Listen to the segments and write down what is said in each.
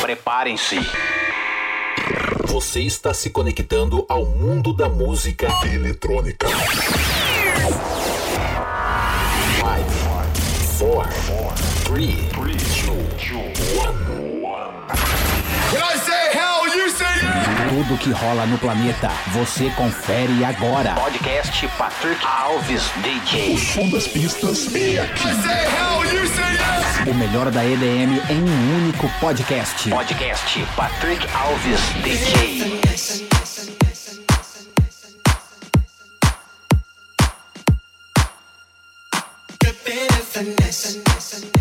Preparem-se. Você está se conectando ao mundo da música eletrônica. 5, 4, 3, 2, 1. Tudo que rola no planeta, você confere agora. Podcast Patrick Alves DJ. O som das pistas é aqui. O melhor da EDM em um único podcast. Podcast Patrick Alves DJ. Finesse.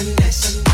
finesse.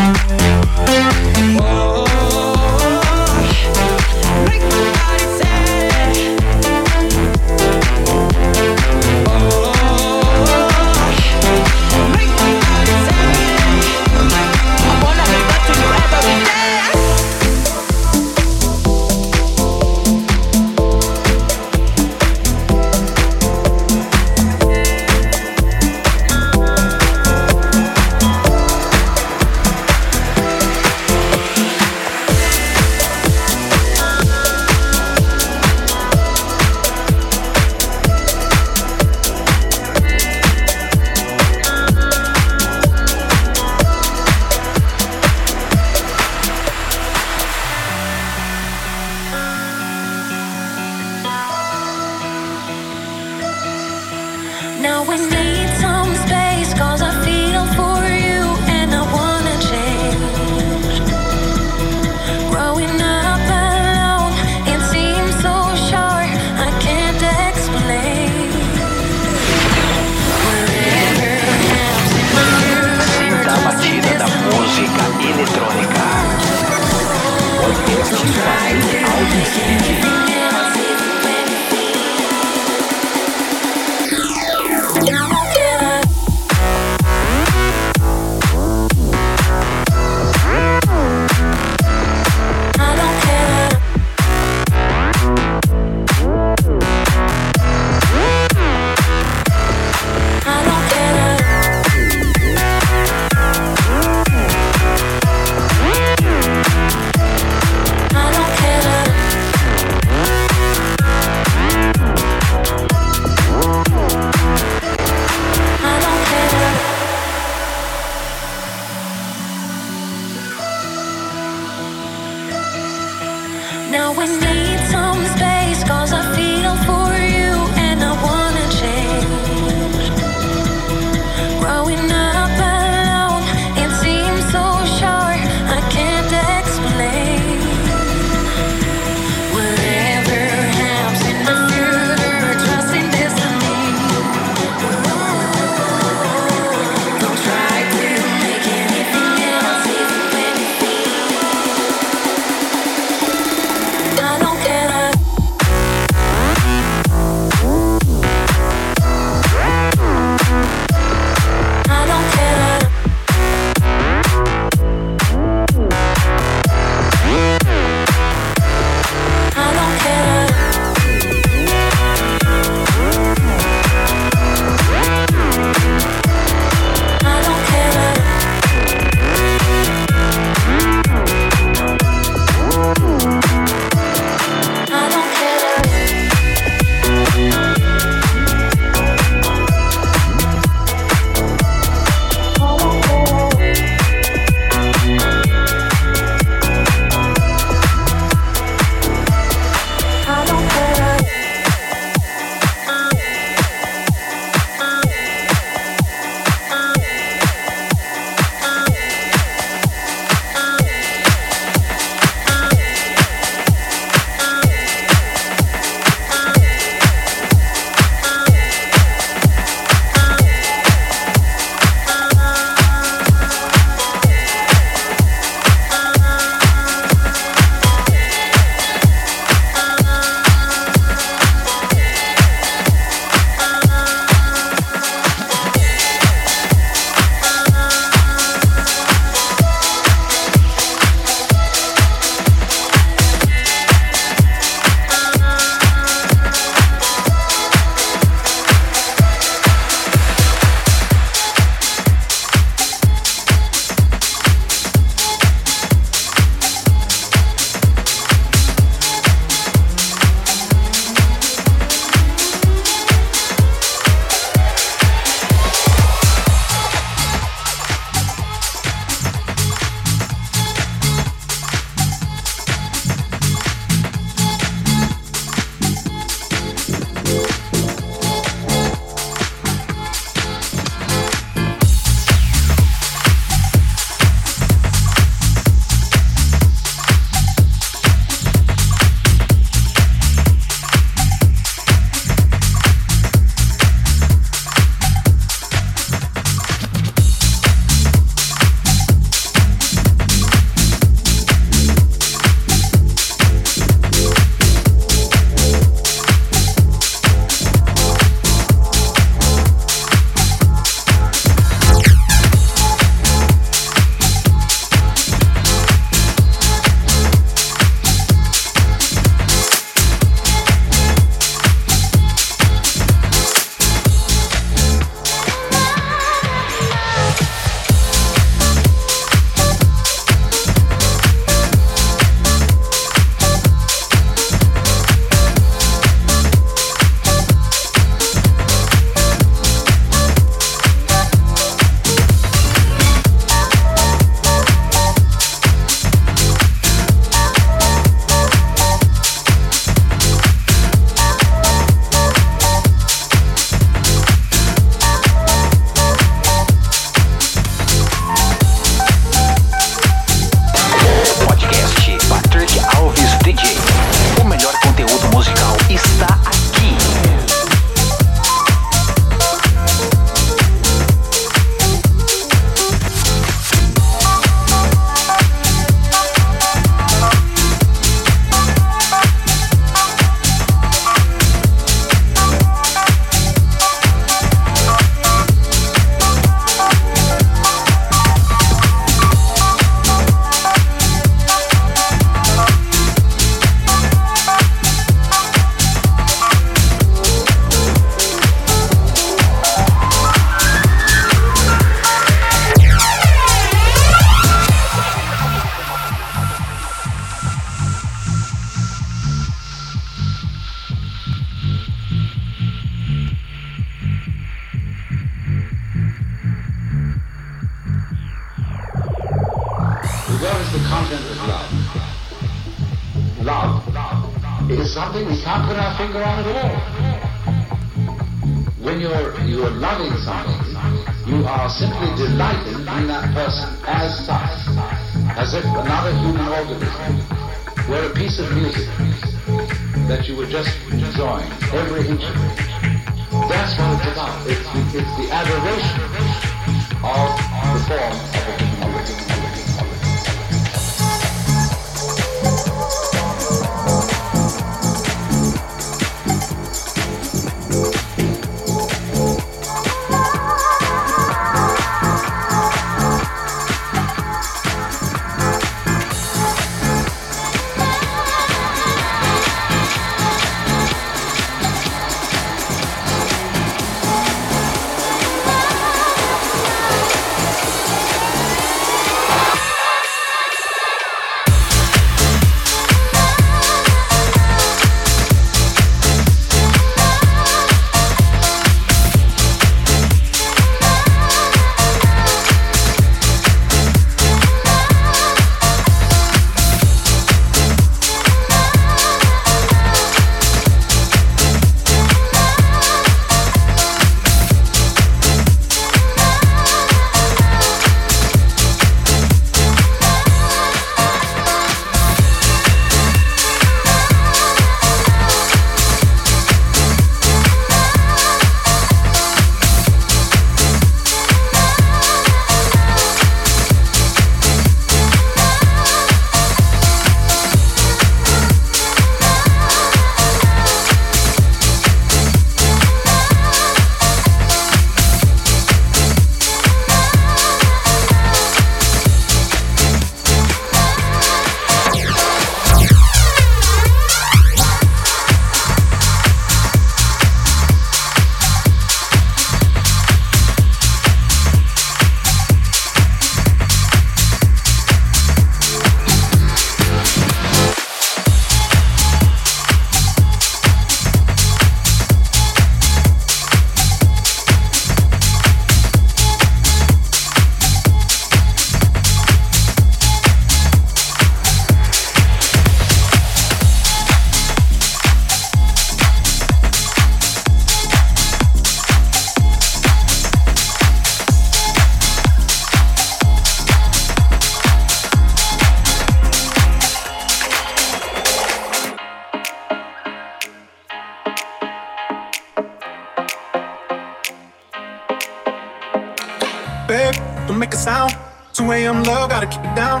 Sound. 2 a.m. love, gotta keep it down.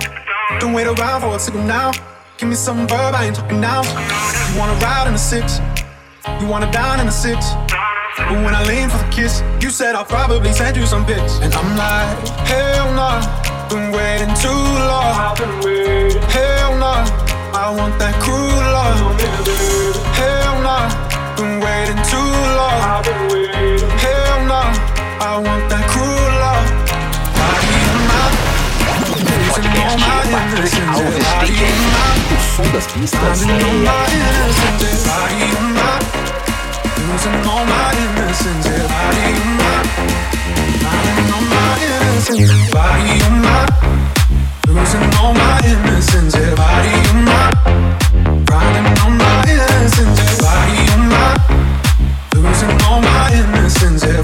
Don't wait around for a signal now. Give me some verb, I ain't talking now. You wanna ride in the six, you wanna dine in the six. But when I lean for the kiss, you said I'll probably send you some pics. And I'm like, hell nah, been waiting too long. Hell nah, I want that cruel love. Hell nah, been waiting too long. Hell nah, I want that losing all my innocence. Body in my, O som das pistas losing all my innocence. On my innocence. Losing all my innocence.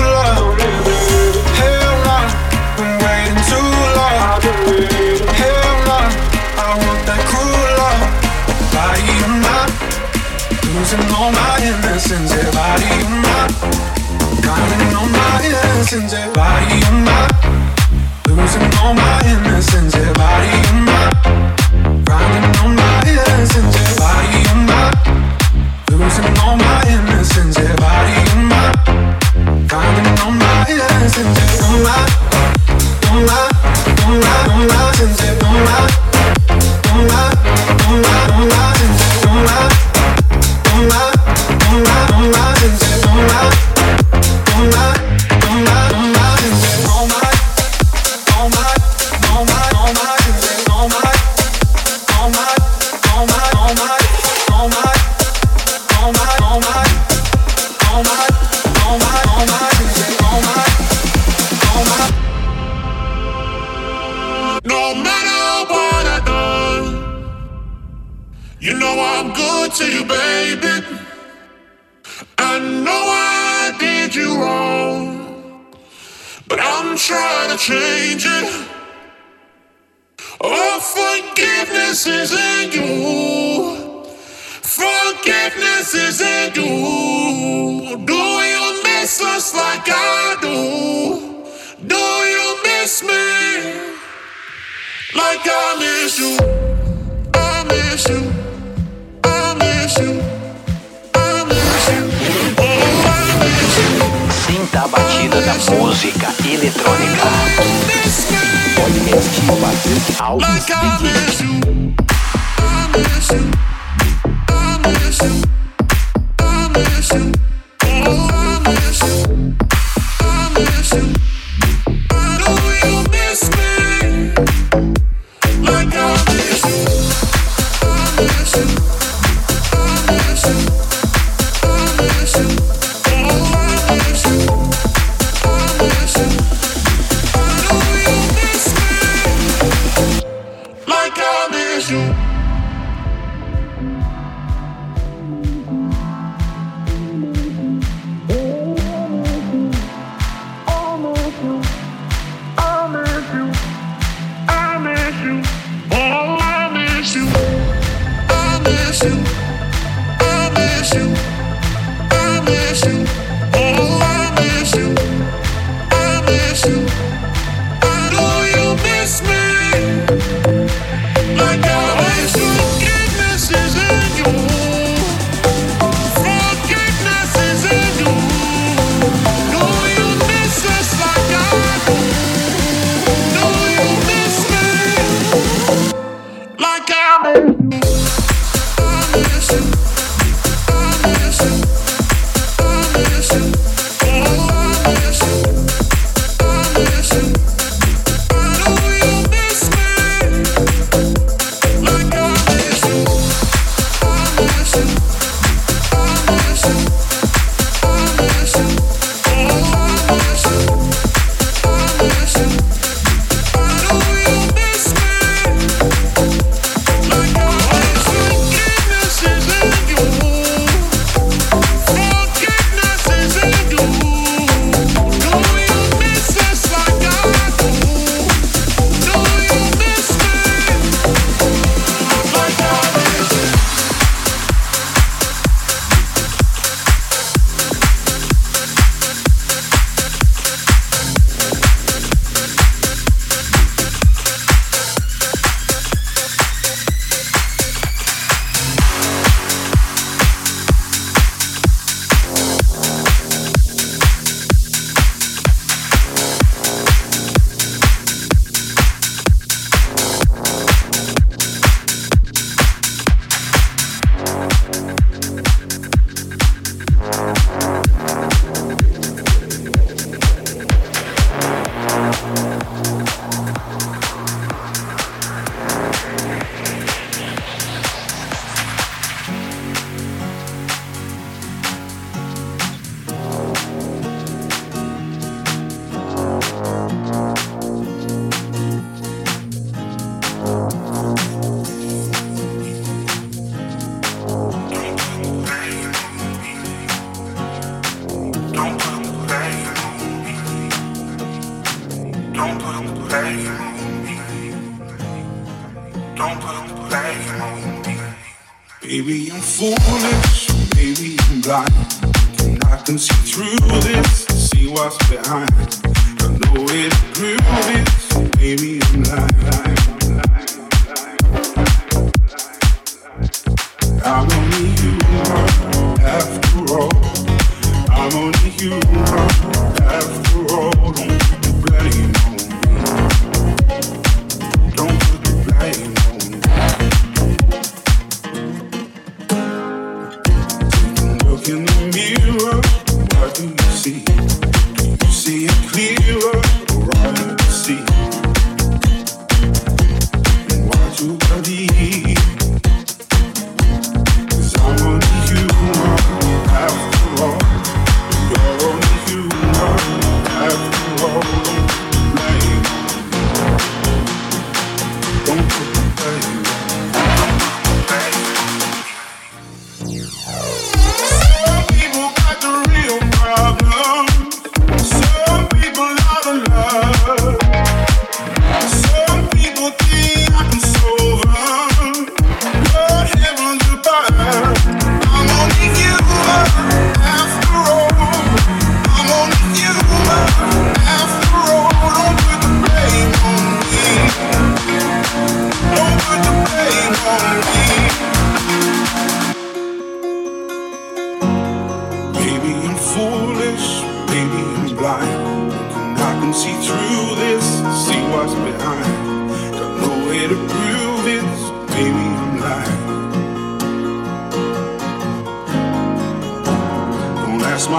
losing all my innocence. Yeah, body in my, drowning all my innocence. Yeah, body in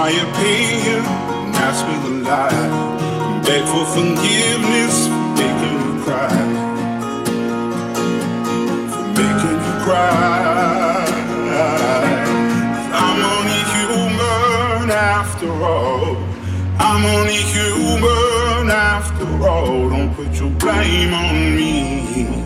my opinion, and that's with a lie. Beg for forgiveness for making you cry. For making you cry. I'm only human after all. I'm only human after all. Don't put your blame on me.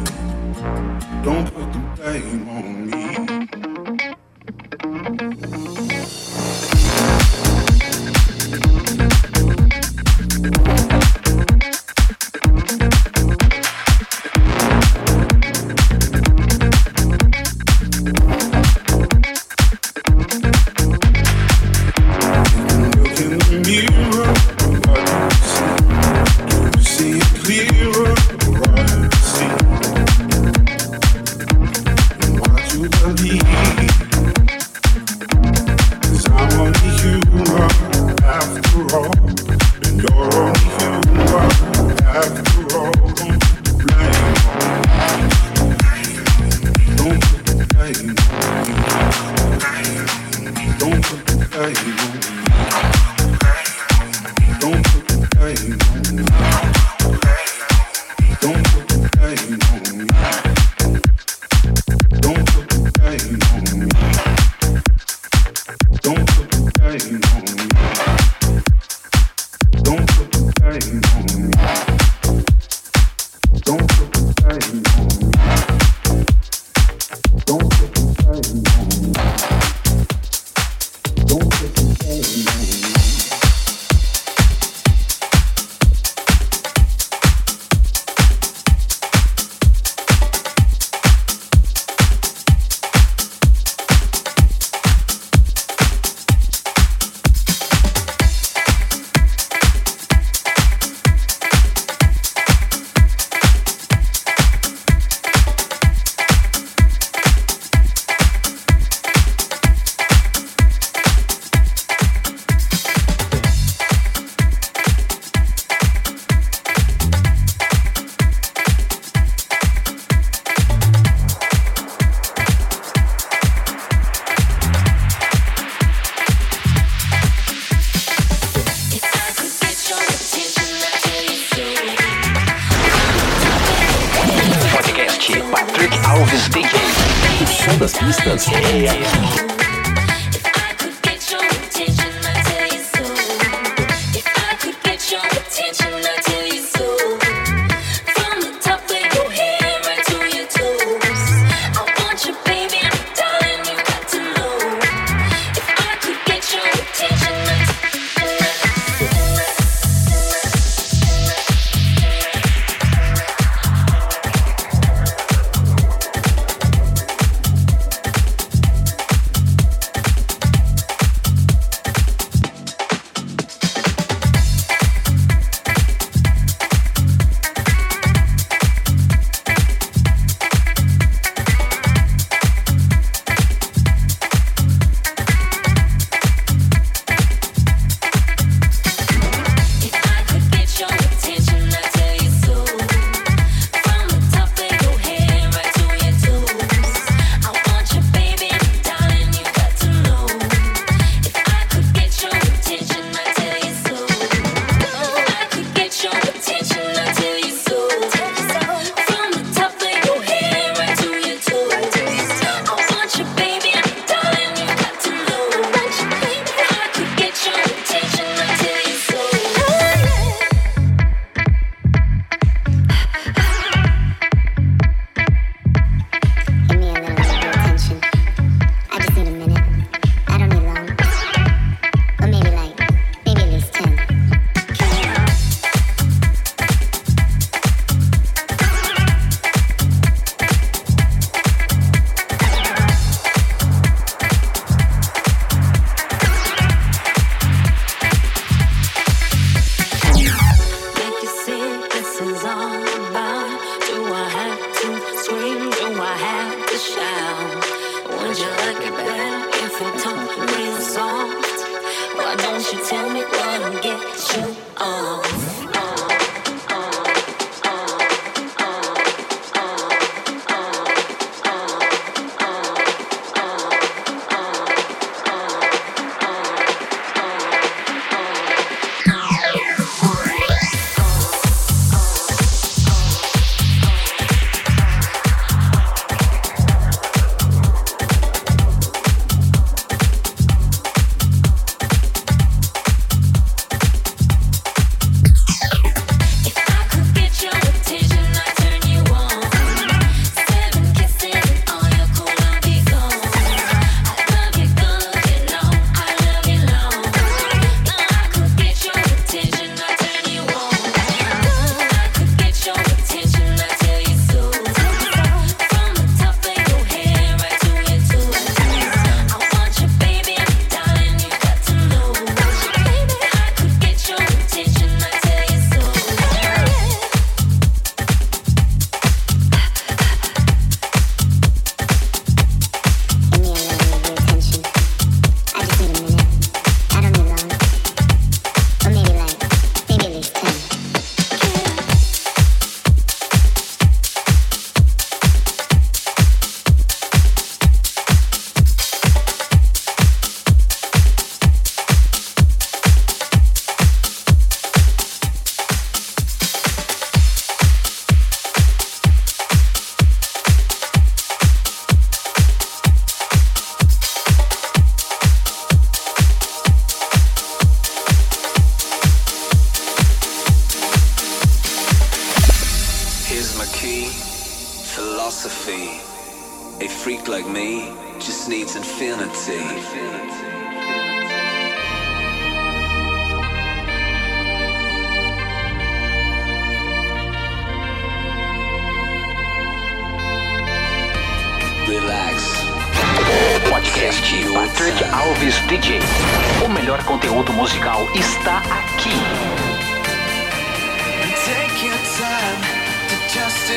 Don't put the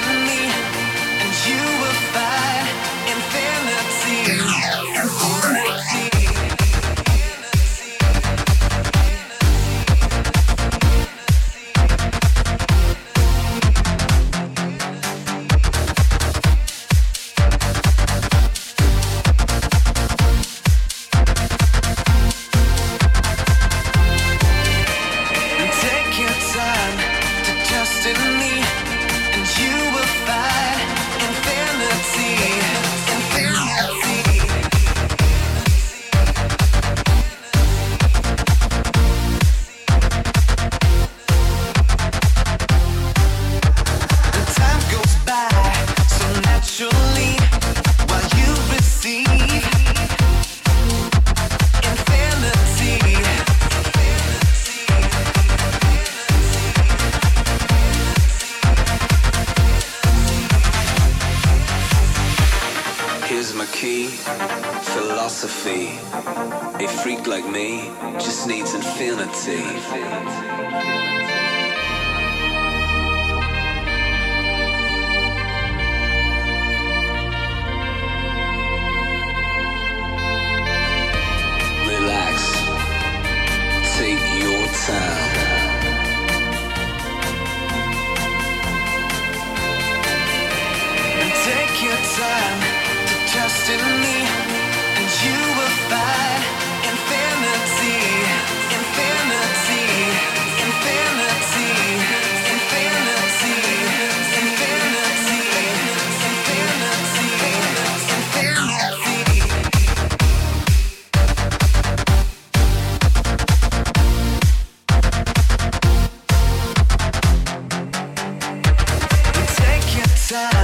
me, side.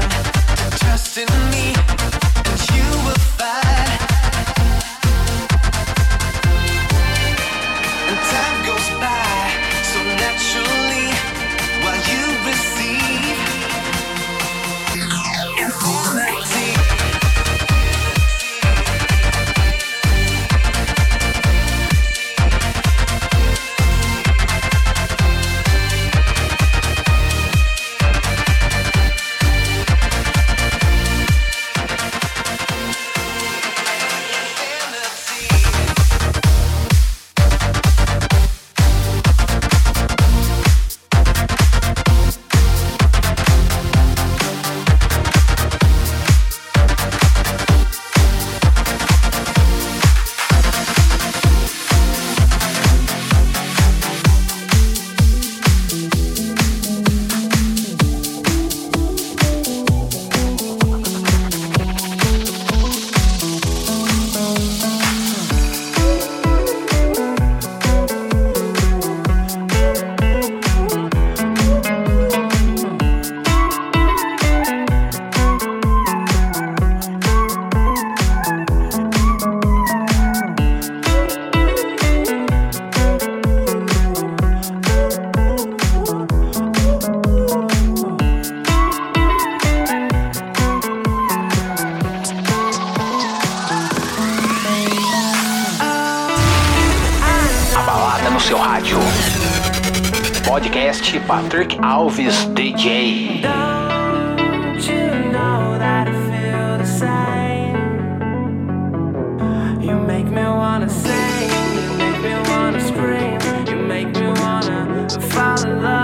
Fall in love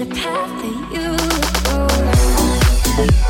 the path that you the